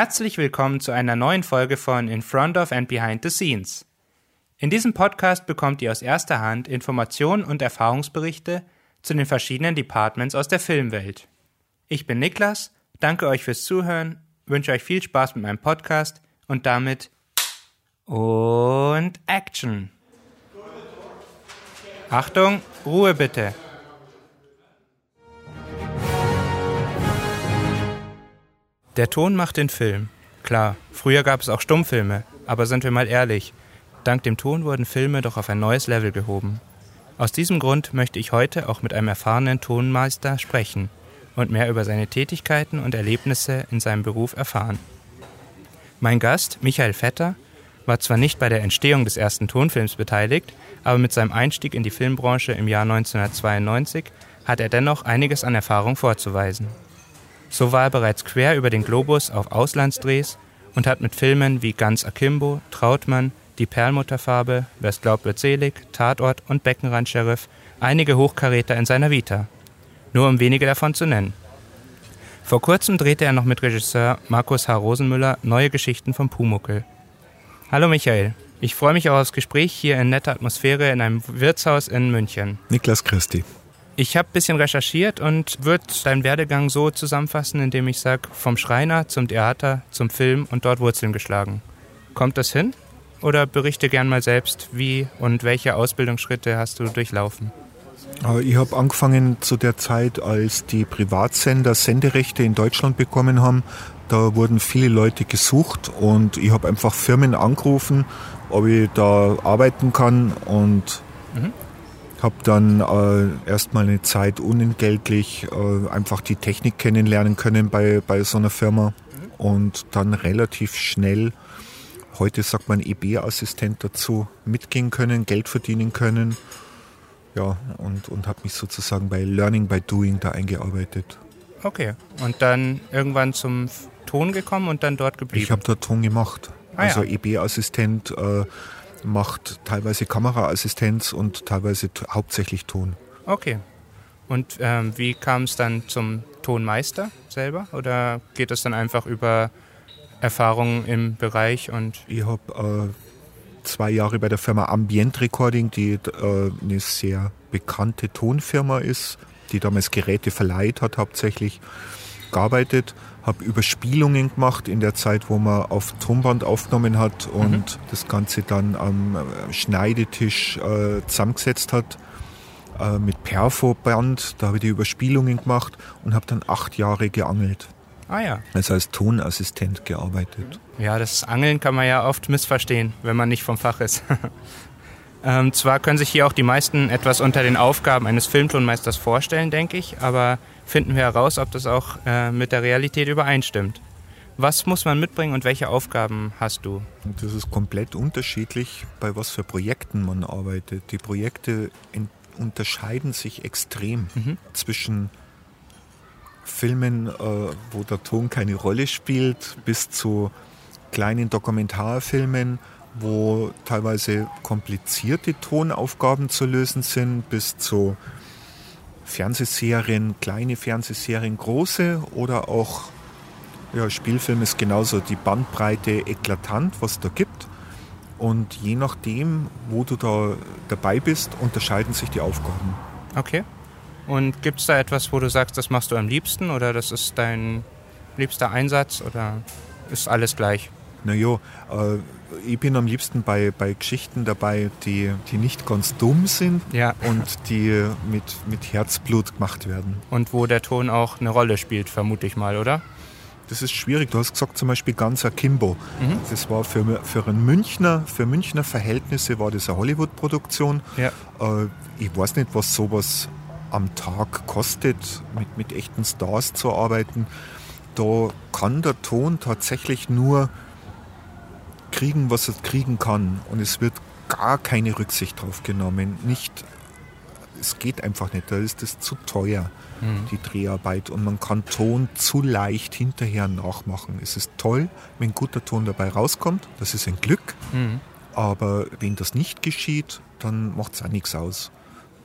Herzlich willkommen zu einer neuen Folge von In Front of and Behind the Scenes. In diesem Podcast bekommt ihr aus erster Hand Informationen und Erfahrungsberichte zu den verschiedenen Departments aus der Filmwelt. Ich bin Niklas, danke euch fürs Zuhören, wünsche euch viel Spaß mit meinem Podcast und damit und Action. Achtung, Ruhe bitte. Der Ton macht den Film. Klar, früher gab es auch Stummfilme, aber sind wir mal ehrlich, dank dem Ton wurden Filme doch auf ein neues Level gehoben. Aus diesem Grund möchte ich heute auch mit einem erfahrenen Tonmeister sprechen und mehr über seine Tätigkeiten und Erlebnisse in seinem Beruf erfahren. Mein Gast, Michael Vetter, war zwar nicht bei der Entstehung des ersten Tonfilms beteiligt, aber mit seinem Einstieg in die Filmbranche im Jahr 1992 hat er dennoch einiges an Erfahrung vorzuweisen. So war er bereits quer über den Globus auf Auslandsdrehs und hat mit Filmen wie Ganz Akimbo, Trautmann, Die Perlmutterfarbe, Wer's glaubt wird selig, Tatort und Beckenrand-Sheriff einige Hochkaräter in seiner Vita. Nur um wenige davon zu nennen. Vor kurzem drehte er noch mit Regisseur Markus H. Rosenmüller neue Geschichten vom Pumuckel. Hallo Michael, ich freue mich auf das Gespräch hier in netter Atmosphäre in einem Wirtshaus in München. Niklas Christi. Ich habe ein bisschen recherchiert und würde deinen Werdegang so zusammenfassen, indem ich sage, vom Schreiner zum Theater, zum Film und dort Wurzeln geschlagen. Kommt das hin? Oder berichte gern mal selbst, wie und welche Ausbildungsschritte hast du durchlaufen? Äh, ich habe angefangen zu der Zeit, als die Privatsender Senderechte in Deutschland bekommen haben. Da wurden viele Leute gesucht und ich habe einfach Firmen angerufen, ob ich da arbeiten kann und mhm. Habe dann äh, erstmal eine Zeit unentgeltlich äh, einfach die Technik kennenlernen können bei, bei so einer Firma und dann relativ schnell, heute sagt man EB-Assistent dazu, mitgehen können, Geld verdienen können. Ja, und, und habe mich sozusagen bei Learning by Doing da eingearbeitet. Okay, und dann irgendwann zum Ton gekommen und dann dort geblieben? Ich habe dort Ton gemacht. Ah, also ja. EB-Assistent. Äh, macht teilweise Kameraassistenz und teilweise hauptsächlich Ton. Okay. Und ähm, wie kam es dann zum Tonmeister selber? Oder geht es dann einfach über Erfahrungen im Bereich? Und ich habe äh, zwei Jahre bei der Firma Ambient Recording, die äh, eine sehr bekannte Tonfirma ist, die damals Geräte verleiht hat hauptsächlich, gearbeitet habe Überspielungen gemacht in der Zeit, wo man auf Tonband aufgenommen hat und mhm. das Ganze dann am äh, Schneidetisch äh, zusammengesetzt hat äh, mit Perfoband. Da habe ich die Überspielungen gemacht und habe dann acht Jahre geangelt. Ah ja. Also als Tonassistent gearbeitet. Ja, das Angeln kann man ja oft missverstehen, wenn man nicht vom Fach ist. ähm, zwar können sich hier auch die meisten etwas unter den Aufgaben eines Filmtonmeisters vorstellen, denke ich, aber finden wir heraus, ob das auch äh, mit der Realität übereinstimmt. Was muss man mitbringen und welche Aufgaben hast du? Das ist komplett unterschiedlich, bei was für Projekten man arbeitet. Die Projekte unterscheiden sich extrem mhm. zwischen Filmen, äh, wo der Ton keine Rolle spielt, bis zu kleinen Dokumentarfilmen, wo teilweise komplizierte Tonaufgaben zu lösen sind, bis zu Fernsehserien, kleine Fernsehserien, große oder auch ja, Spielfilm ist genauso die Bandbreite eklatant, was da gibt. Und je nachdem, wo du da dabei bist, unterscheiden sich die Aufgaben. Okay. Und gibt es da etwas, wo du sagst, das machst du am liebsten oder das ist dein liebster Einsatz oder ist alles gleich? Naja, äh, ich bin am liebsten bei, bei Geschichten dabei, die, die nicht ganz dumm sind ja. und die mit, mit Herzblut gemacht werden. Und wo der Ton auch eine Rolle spielt, vermute ich mal, oder? Das ist schwierig. Du hast gesagt zum Beispiel ganz Akimbo. Mhm. Das war für, für einen Münchner, für Münchner Verhältnisse war das eine Hollywood-Produktion. Ja. Äh, ich weiß nicht, was sowas am Tag kostet, mit, mit echten Stars zu arbeiten. Da kann der Ton tatsächlich nur kriegen, was er kriegen kann. Und es wird gar keine Rücksicht drauf genommen. Nicht, es geht einfach nicht, da ist es zu teuer, mhm. die Dreharbeit. Und man kann Ton zu leicht hinterher nachmachen. Es ist toll, wenn guter Ton dabei rauskommt. Das ist ein Glück. Mhm. Aber wenn das nicht geschieht, dann macht es auch nichts aus.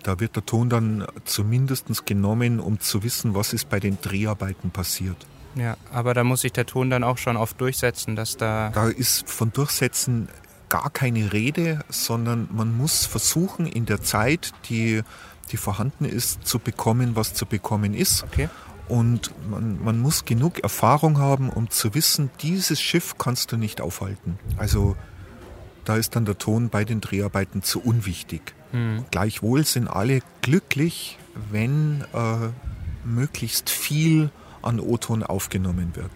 Da wird der Ton dann zumindest genommen, um zu wissen, was ist bei den Dreharbeiten passiert. Ja, aber da muss sich der Ton dann auch schon oft durchsetzen, dass da. Da ist von Durchsetzen gar keine Rede, sondern man muss versuchen, in der Zeit, die, die vorhanden ist, zu bekommen, was zu bekommen ist. Okay. Und man, man muss genug Erfahrung haben, um zu wissen, dieses Schiff kannst du nicht aufhalten. Also da ist dann der Ton bei den Dreharbeiten zu unwichtig. Hm. Gleichwohl sind alle glücklich, wenn äh, möglichst viel an O-Ton aufgenommen wird.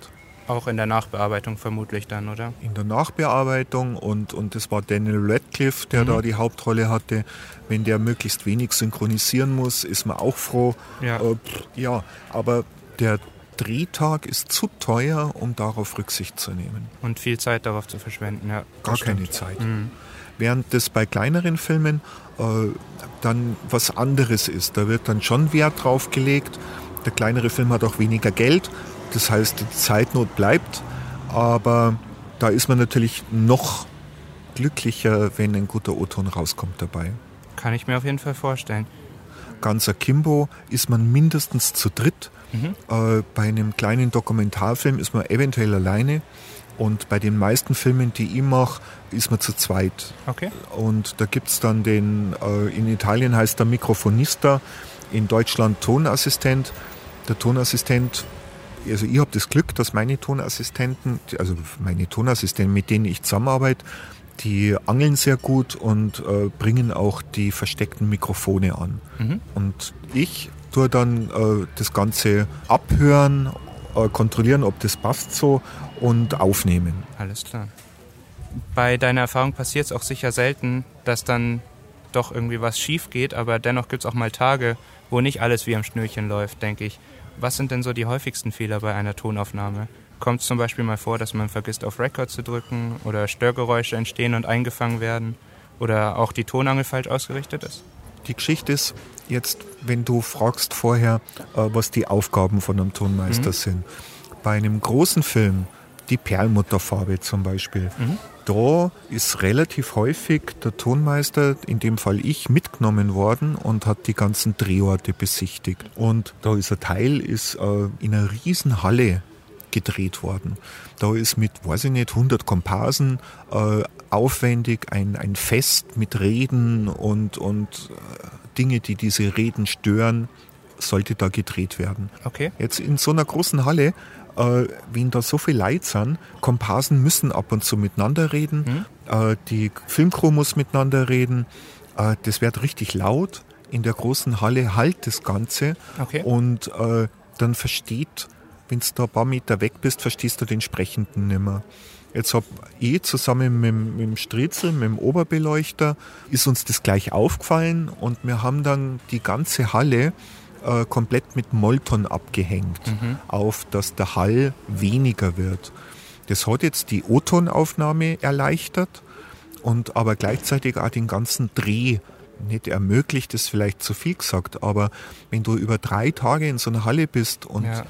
Auch in der Nachbearbeitung vermutlich dann, oder? In der Nachbearbeitung und, und das war Daniel Radcliffe, der mhm. da die Hauptrolle hatte. Wenn der möglichst wenig synchronisieren muss, ist man auch froh. Ja, äh, ja aber der Drehtag ist zu teuer, um darauf Rücksicht zu nehmen. Und viel Zeit darauf zu verschwenden, ja. Gar keine Zeit. Mhm. Während das bei kleineren Filmen äh, dann was anderes ist. Da wird dann schon Wert drauf gelegt. Der kleinere Film hat auch weniger Geld. Das heißt, die Zeitnot bleibt. Aber da ist man natürlich noch glücklicher, wenn ein guter O-Ton rauskommt dabei. Kann ich mir auf jeden Fall vorstellen. Ganz akimbo ist man mindestens zu dritt. Mhm. Äh, bei einem kleinen Dokumentarfilm ist man eventuell alleine. Und bei den meisten Filmen, die ich mache, ist man zu zweit. Okay. Und da gibt es dann den, äh, in Italien heißt der Mikrofonista, in Deutschland Tonassistent. Der Tonassistent, also ich habe das Glück, dass meine Tonassistenten, also meine Tonassistenten, mit denen ich zusammenarbeite, die angeln sehr gut und äh, bringen auch die versteckten Mikrofone an. Mhm. Und ich tue dann äh, das Ganze abhören, äh, kontrollieren, ob das passt so und aufnehmen. Alles klar. Bei deiner Erfahrung passiert es auch sicher selten, dass dann doch irgendwie was schief geht, aber dennoch gibt es auch mal Tage, wo nicht alles wie am Schnürchen läuft, denke ich. Was sind denn so die häufigsten Fehler bei einer Tonaufnahme? Kommt es zum Beispiel mal vor, dass man vergisst, auf Record zu drücken oder Störgeräusche entstehen und eingefangen werden oder auch die Tonangel falsch ausgerichtet ist? Die Geschichte ist jetzt, wenn du fragst vorher, äh, was die Aufgaben von einem Tonmeister mhm. sind. Bei einem großen Film, die Perlmutterfarbe zum Beispiel, mhm. da ist relativ häufig der Tonmeister, in dem Fall ich, mitgenommen worden und hat die ganzen Drehorte besichtigt. Und da ist ein Teil ist äh, in einer riesen Halle gedreht worden. Da ist mit, weiß ich nicht, 100 Komparsen äh, aufwendig ein, ein Fest mit Reden und, und äh, Dinge, die diese Reden stören, sollte da gedreht werden. Okay. Jetzt in so einer großen Halle, äh, wenn da so viel Leute sind, Komparsen müssen ab und zu miteinander reden, mhm. äh, die Filmcrew muss miteinander reden, äh, das wird richtig laut. In der großen Halle halt das Ganze okay. und äh, dann versteht wenn du da ein paar Meter weg bist, verstehst du den Sprechenden nicht mehr. Jetzt habe ich zusammen mit, mit dem Stritzel, mit dem Oberbeleuchter, ist uns das gleich aufgefallen und wir haben dann die ganze Halle äh, komplett mit Molton abgehängt, mhm. auf dass der Hall weniger wird. Das hat jetzt die O-Tonaufnahme erleichtert und aber gleichzeitig auch den ganzen Dreh nicht ermöglicht, ist vielleicht zu viel gesagt, aber wenn du über drei Tage in so einer Halle bist und ja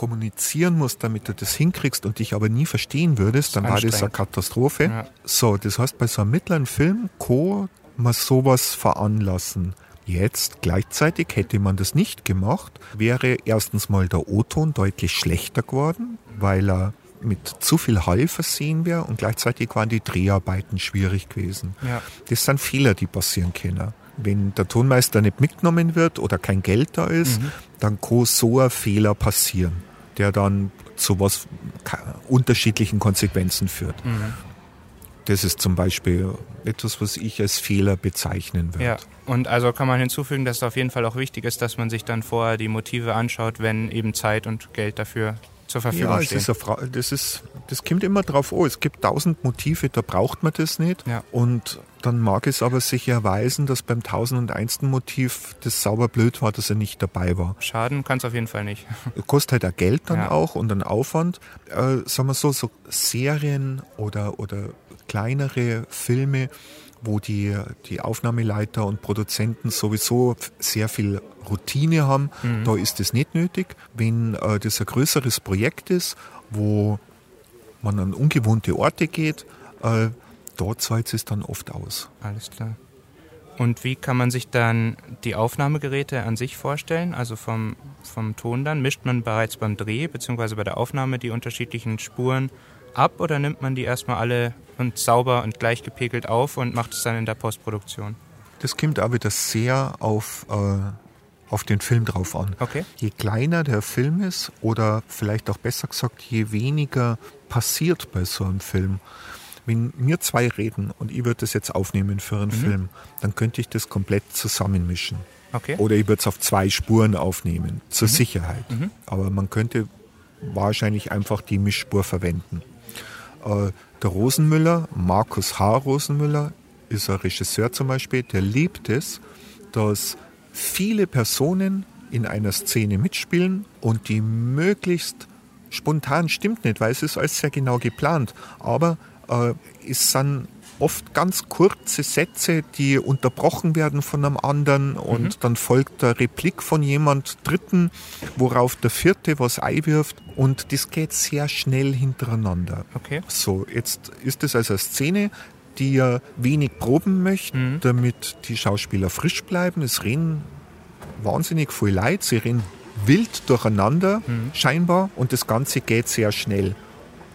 kommunizieren musst, damit du das hinkriegst und dich aber nie verstehen würdest, dann war das eine Katastrophe. Ja. So, das heißt, bei so einem mittleren Film kann man sowas veranlassen. Jetzt gleichzeitig hätte man das nicht gemacht, wäre erstens mal der O-Ton deutlich schlechter geworden, weil er mit zu viel Hall versehen wäre und gleichzeitig waren die Dreharbeiten schwierig gewesen. Ja. Das sind Fehler, die passieren können. Wenn der Tonmeister nicht mitgenommen wird oder kein Geld da ist, mhm. dann kann so ein Fehler passieren der dann zu was unterschiedlichen Konsequenzen führt. Mhm. Das ist zum Beispiel etwas, was ich als Fehler bezeichnen würde. Ja, und also kann man hinzufügen, dass es auf jeden Fall auch wichtig ist, dass man sich dann vorher die Motive anschaut, wenn eben Zeit und Geld dafür zur Verfügung ja, stehen. Ist das, ist, das kommt immer drauf an. Es gibt tausend Motive, da braucht man das nicht. Ja. Und dann mag es aber sich erweisen, dass beim 1001. Motiv das sauber blöd war, dass er nicht dabei war. Schaden kann es auf jeden Fall nicht. Kostet halt auch Geld dann ja. auch und einen Aufwand. Äh, sagen wir so, so Serien oder, oder kleinere Filme, wo die, die Aufnahmeleiter und Produzenten sowieso sehr viel Routine haben, mhm. da ist es nicht nötig. Wenn äh, das ein größeres Projekt ist, wo man an ungewohnte Orte geht, äh, dort zahlt es dann oft aus. Alles klar. Und wie kann man sich dann die Aufnahmegeräte an sich vorstellen? Also vom, vom Ton dann? Mischt man bereits beim Dreh bzw. bei der Aufnahme die unterschiedlichen Spuren ab oder nimmt man die erstmal alle und sauber und gleich gepegelt auf und macht es dann in der Postproduktion? Das kommt auch wieder sehr auf, äh, auf den Film drauf an. Okay. Je kleiner der Film ist oder vielleicht auch besser gesagt, je weniger passiert bei so einem Film, wenn wir zwei reden und ich würde das jetzt aufnehmen für einen mhm. Film, dann könnte ich das komplett zusammenmischen. Okay. Oder ich würde es auf zwei Spuren aufnehmen, zur mhm. Sicherheit. Mhm. Aber man könnte wahrscheinlich einfach die Mischspur verwenden. Äh, der Rosenmüller, Markus H. Rosenmüller, ist ein Regisseur zum Beispiel, der liebt es, dass viele Personen in einer Szene mitspielen und die möglichst spontan stimmt nicht, weil es ist alles sehr genau geplant. Aber äh, es sind oft ganz kurze Sätze, die unterbrochen werden von einem anderen und mhm. dann folgt der Replik von jemand Dritten, worauf der Vierte was einwirft und das geht sehr schnell hintereinander. Okay. So, jetzt ist es also eine Szene, die ja wenig proben möchten, mhm. damit die Schauspieler frisch bleiben. Es rennen wahnsinnig viel Leid, sie rennen wild durcheinander mhm. scheinbar und das Ganze geht sehr schnell.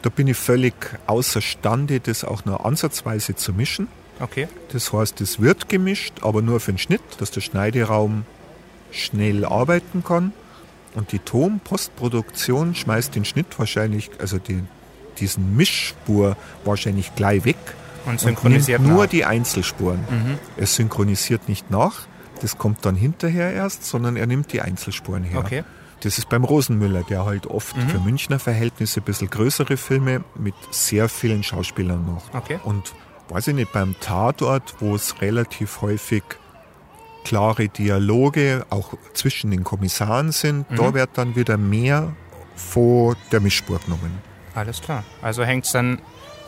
Da bin ich völlig außerstande, das auch nur ansatzweise zu mischen. Okay. Das heißt, es wird gemischt, aber nur für den Schnitt, dass der Schneideraum schnell arbeiten kann. Und die Ton-Postproduktion schmeißt den Schnitt wahrscheinlich, also die, diesen Mischspur wahrscheinlich gleich weg. Und synchronisiert und nur die Einzelspuren. Mhm. Es synchronisiert nicht nach, das kommt dann hinterher erst, sondern er nimmt die Einzelspuren her. Okay. Das ist beim Rosenmüller, der halt oft mhm. für Münchner Verhältnisse ein bisschen größere Filme mit sehr vielen Schauspielern macht. Okay. Und weiß ich nicht, beim Tatort, wo es relativ häufig klare Dialoge auch zwischen den Kommissaren sind, mhm. da wird dann wieder mehr vor der Mischspur genommen. Alles klar. Also hängt es dann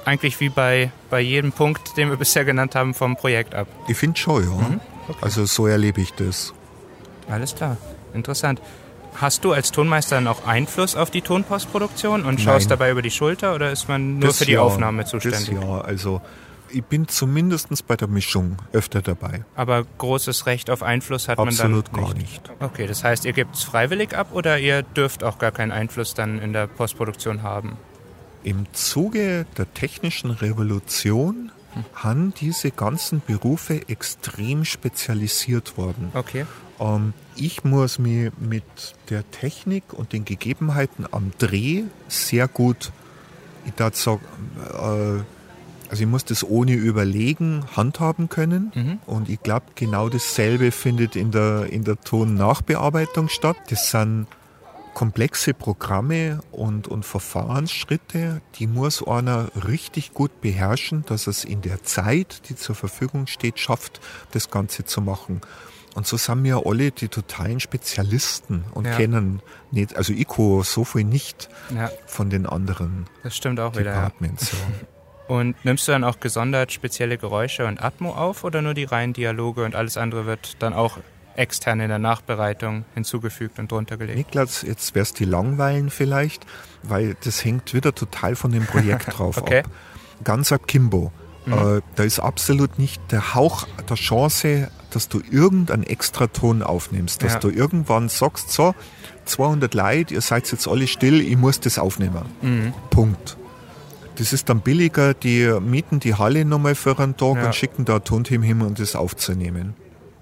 eigentlich wie bei, bei jedem Punkt, den wir bisher genannt haben, vom Projekt ab. Ich finde schon, ja. Mhm. Okay. Also so erlebe ich das. Alles klar. Interessant. Hast du als Tonmeister dann auch Einfluss auf die Tonpostproduktion und schaust Nein. dabei über die Schulter oder ist man nur das für die ja, Aufnahme zuständig? Ja, also ich bin zumindest bei der Mischung öfter dabei. Aber großes Recht auf Einfluss hat Absolut man dann nicht? Absolut gar nicht. Okay, das heißt, ihr gebt es freiwillig ab oder ihr dürft auch gar keinen Einfluss dann in der Postproduktion haben? Im Zuge der technischen Revolution. Haben diese ganzen Berufe extrem spezialisiert worden. Okay. Ähm, ich muss mich mit der Technik und den Gegebenheiten am Dreh sehr gut, ich darf sagen, äh, also ich muss das ohne Überlegen handhaben können. Mhm. Und ich glaube, genau dasselbe findet in der, in der Tonnachbearbeitung statt. Das sind komplexe Programme und, und Verfahrensschritte, die muss einer richtig gut beherrschen, dass es in der Zeit, die zur Verfügung steht, schafft, das Ganze zu machen. Und so sind wir alle die totalen Spezialisten und ja. kennen nicht, also kann so viel nicht ja. von den anderen das stimmt auch Departments. Wieder, ja. Und nimmst du dann auch gesondert spezielle Geräusche und Atmo auf oder nur die reinen Dialoge und alles andere wird dann auch extern in der Nachbereitung hinzugefügt und drunter gelegt? Niklas, jetzt wärst die langweilen vielleicht, weil das hängt wieder total von dem Projekt drauf okay. ab. Ganz ab Kimbo. Mhm. Äh, da ist absolut nicht der Hauch der Chance dass du irgendeinen Extraton aufnimmst, dass ja. du irgendwann sagst, so, 200 Leute, ihr seid jetzt alle still, ich muss das aufnehmen. Mhm. Punkt. Das ist dann billiger, die mieten die Halle nochmal für einen Tag ja. und schicken da ein Tonteam hin, um das aufzunehmen.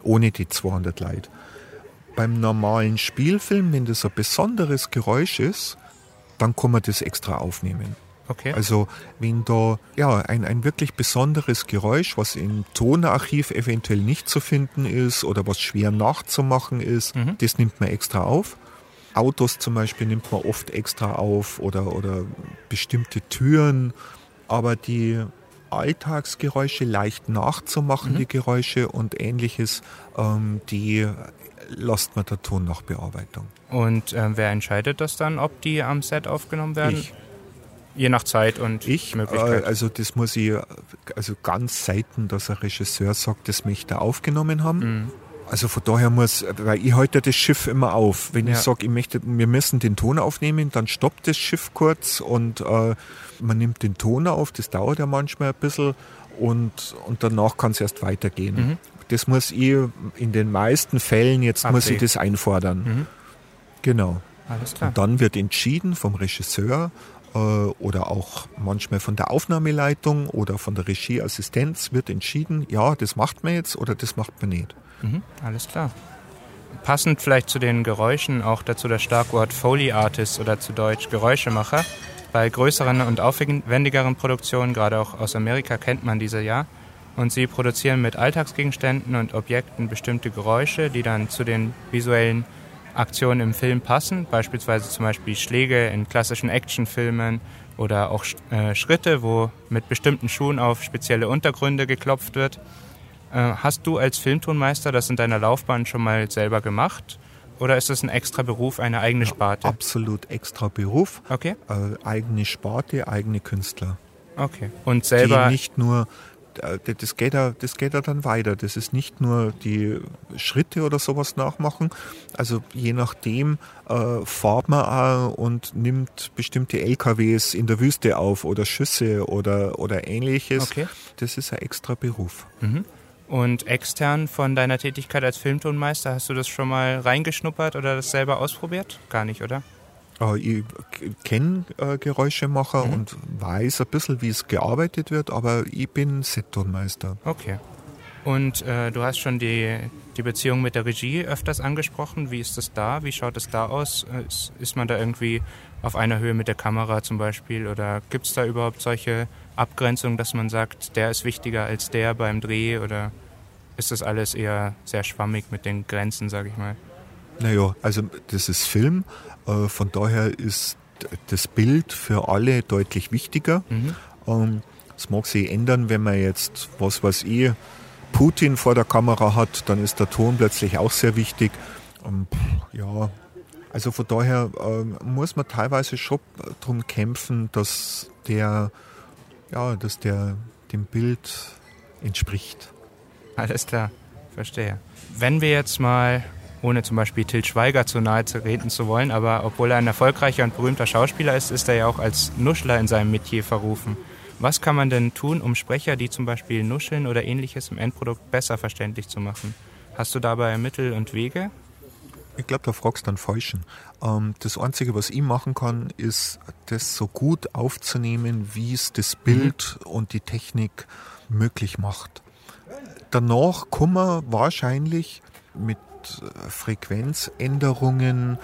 Ohne die 200 Leute. Beim normalen Spielfilm, wenn das ein besonderes Geräusch ist, dann kann man das extra aufnehmen. Okay. Also wenn da ja ein, ein wirklich besonderes Geräusch, was im Tonarchiv eventuell nicht zu finden ist oder was schwer nachzumachen ist, mhm. das nimmt man extra auf. Autos zum Beispiel nimmt man oft extra auf oder, oder bestimmte Türen. Aber die Alltagsgeräusche leicht nachzumachen, mhm. die Geräusche und ähnliches, ähm, die lasst man der Ton nach Bearbeitung. Und äh, wer entscheidet das dann, ob die am Set aufgenommen werden? Ich. Je nach Zeit und ich, Möglichkeit. Äh, also das muss ich also ganz selten, dass ein Regisseur sagt, das möchte er aufgenommen haben. Mhm. Also von daher muss, weil ich halte das Schiff immer auf. Wenn ja. ich sage, ich möchte, wir müssen den Ton aufnehmen, dann stoppt das Schiff kurz und äh, man nimmt den Ton auf. Das dauert ja manchmal ein bisschen und, und danach kann es erst weitergehen. Mhm. das muss ich in den meisten Fällen, jetzt Abwägen. muss ich das einfordern. Mhm. Genau. Alles klar. Und dann wird entschieden vom Regisseur äh, oder auch manchmal von der Aufnahmeleitung oder von der Regieassistenz wird entschieden, ja, das macht man jetzt oder das macht man nicht. Mhm. Alles klar. Passend vielleicht zu den Geräuschen auch dazu das Starkwort Foley Artist oder zu Deutsch Geräuschemacher. Bei größeren und aufwendigeren Produktionen, gerade auch aus Amerika, kennt man diese ja. Und sie produzieren mit Alltagsgegenständen und Objekten bestimmte Geräusche, die dann zu den visuellen Aktionen im Film passen. Beispielsweise zum Beispiel Schläge in klassischen Actionfilmen oder auch äh, Schritte, wo mit bestimmten Schuhen auf spezielle Untergründe geklopft wird. Äh, hast du als Filmtonmeister das in deiner Laufbahn schon mal selber gemacht? Oder ist das ein extra Beruf, eine eigene Sparte? Ja, absolut extra Beruf. Okay. Äh, eigene Sparte, eigene Künstler. Okay. Und selber. Die nicht nur, äh, das geht, ja, das geht ja dann weiter. Das ist nicht nur die Schritte oder sowas nachmachen. Also je nachdem äh, fahrt man auch und nimmt bestimmte LKWs in der Wüste auf oder Schüsse oder, oder ähnliches. Okay. Das ist ein extra Beruf. Mhm. Und extern von deiner Tätigkeit als Filmtonmeister, hast du das schon mal reingeschnuppert oder das selber ausprobiert? Gar nicht, oder? Äh, ich kenne äh, Geräuschemacher mhm. und weiß ein bisschen, wie es gearbeitet wird, aber ich bin Settonmeister. Okay. Und äh, du hast schon die, die Beziehung mit der Regie öfters angesprochen. Wie ist das da? Wie schaut es da aus? Ist, ist man da irgendwie auf einer Höhe mit der Kamera zum Beispiel? Oder gibt es da überhaupt solche Abgrenzungen, dass man sagt, der ist wichtiger als der beim Dreh? Oder ist das alles eher sehr schwammig mit den Grenzen, sage ich mal? Naja, also das ist Film. Äh, von daher ist das Bild für alle deutlich wichtiger. Mhm. Ähm, es mag sich ändern, wenn man jetzt, was weiß ich, Putin vor der Kamera hat, dann ist der Ton plötzlich auch sehr wichtig. Und, ja, also von daher äh, muss man teilweise schon darum kämpfen, dass der, ja, dass der dem Bild entspricht. Alles klar, verstehe. Wenn wir jetzt mal, ohne zum Beispiel Til Schweiger zu nahe zu reden zu wollen, aber obwohl er ein erfolgreicher und berühmter Schauspieler ist, ist er ja auch als Nuschler in seinem Metier verrufen. Was kann man denn tun, um Sprecher, die zum Beispiel nuscheln oder ähnliches im Endprodukt besser verständlich zu machen? Hast du dabei Mittel und Wege? Ich glaube, da fragst du dann Falschen. Ähm, das Einzige, was ich machen kann, ist, das so gut aufzunehmen, wie es das Bild mhm. und die Technik möglich macht. Danach kann man wahrscheinlich mit äh, Frequenzänderungen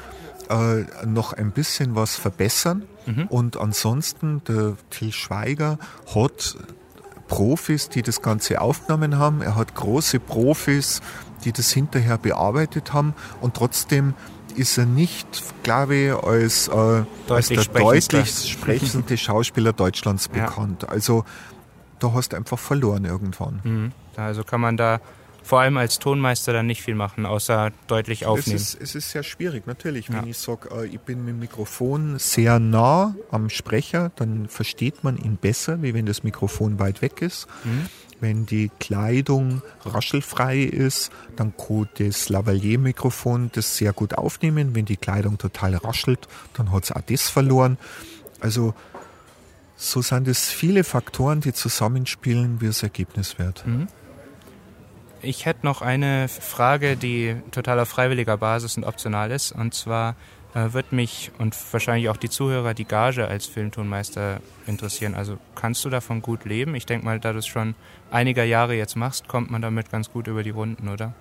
äh, noch ein bisschen was verbessern. Mhm. Und ansonsten, der Till Schweiger hat Profis, die das Ganze aufgenommen haben. Er hat große Profis, die das hinterher bearbeitet haben. Und trotzdem ist er nicht, glaube ich, als, äh, als der deutlich sprechendste Schauspieler Deutschlands bekannt. Ja. Also da hast du einfach verloren irgendwann. Mhm. Also kann man da vor allem als Tonmeister dann nicht viel machen, außer deutlich aufnehmen. Es ist, es ist sehr schwierig, natürlich. Ja. Wenn ich sage, äh, ich bin mit dem Mikrofon sehr nah am Sprecher, dann versteht man ihn besser, wie wenn das Mikrofon weit weg ist. Mhm. Wenn die Kleidung raschelfrei ist, dann kann das Lavalier-Mikrofon das sehr gut aufnehmen. Wenn die Kleidung total raschelt, dann hat es auch das verloren. Also so sind es viele Faktoren, die zusammenspielen, wie das Ergebnis wird. Mhm. Ich hätte noch eine Frage, die total auf freiwilliger Basis und optional ist. Und zwar äh, wird mich und wahrscheinlich auch die Zuhörer die Gage als Filmtonmeister interessieren. Also kannst du davon gut leben? Ich denke mal, da du es schon einiger Jahre jetzt machst, kommt man damit ganz gut über die Runden, oder?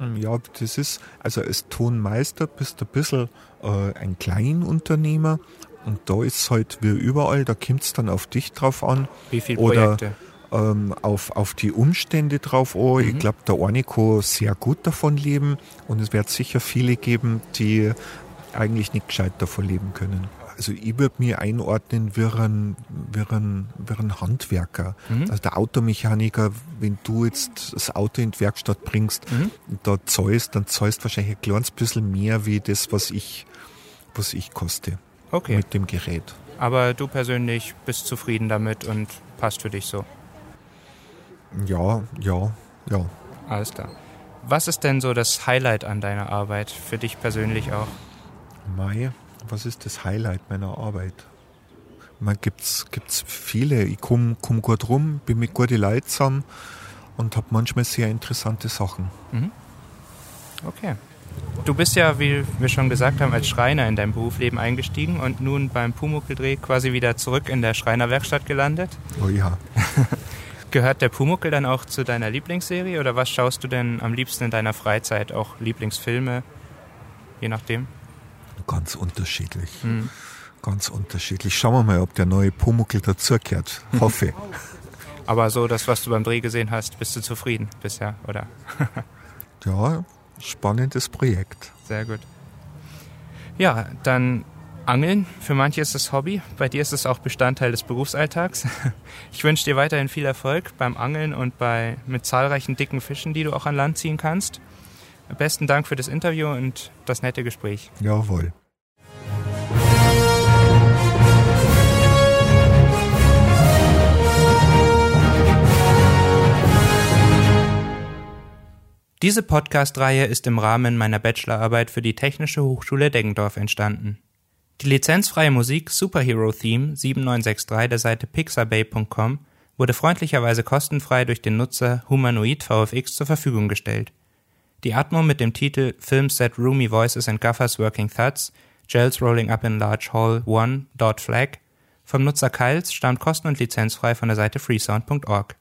Ähm, ja, das ist, also als Tonmeister bist du ein bisschen äh, ein Kleinunternehmer und da ist es halt wie überall, da kommt es dann auf dich drauf an. Wie viele Projekte? Ähm, auf, auf die Umstände drauf an. Mhm. Ich glaube, der eine kann sehr gut davon leben und es wird sicher viele geben, die eigentlich nicht gescheit davon leben können. Also ich würde mir einordnen wie ein, wie ein, wie ein Handwerker. Mhm. Also der Automechaniker, wenn du jetzt das Auto in die Werkstatt bringst, mhm. da zahlst, dann zahlst du wahrscheinlich ein kleines bisschen mehr wie das, was ich, was ich koste okay. mit dem Gerät. Aber du persönlich bist zufrieden damit und passt für dich so? Ja, ja, ja. Alles klar. Was ist denn so das Highlight an deiner Arbeit, für dich persönlich auch? Mai, was ist das Highlight meiner Arbeit? Man gibt's, gibt's viele. Ich komme komm gut rum, bin mit guten Leuten zusammen. und habe manchmal sehr interessante Sachen. Mhm. Okay. Du bist ja, wie wir schon gesagt haben, als Schreiner in dein Berufsleben eingestiegen und nun beim Pumuckl-Dreh quasi wieder zurück in der Schreinerwerkstatt gelandet. Oh ja. Gehört der Pumuckl dann auch zu deiner Lieblingsserie oder was schaust du denn am liebsten in deiner Freizeit? Auch Lieblingsfilme, je nachdem? Ganz unterschiedlich. Mhm. Ganz unterschiedlich. Schauen wir mal, ob der neue Pumuckl dazugehört. Hoffe. Aber so das, was du beim Dreh gesehen hast, bist du zufrieden bisher, oder? ja, spannendes Projekt. Sehr gut. Ja, dann Angeln. Für manche ist es Hobby, bei dir ist es auch Bestandteil des Berufsalltags. Ich wünsche dir weiterhin viel Erfolg beim Angeln und bei, mit zahlreichen dicken Fischen, die du auch an Land ziehen kannst. Besten Dank für das Interview und das nette Gespräch. Jawohl. Diese Podcast-Reihe ist im Rahmen meiner Bachelorarbeit für die Technische Hochschule Deggendorf entstanden. Die lizenzfreie Musik Superhero Theme 7963 der Seite pixabay.com wurde freundlicherweise kostenfrei durch den Nutzer Humanoid VFX zur Verfügung gestellt. Die Atmo mit dem Titel Film Set Roomy Voices and Guffers Working Thuds, Gels Rolling Up in Large Hall 1. Flag vom Nutzer Kyles stammt kosten- und lizenzfrei von der Seite freesound.org.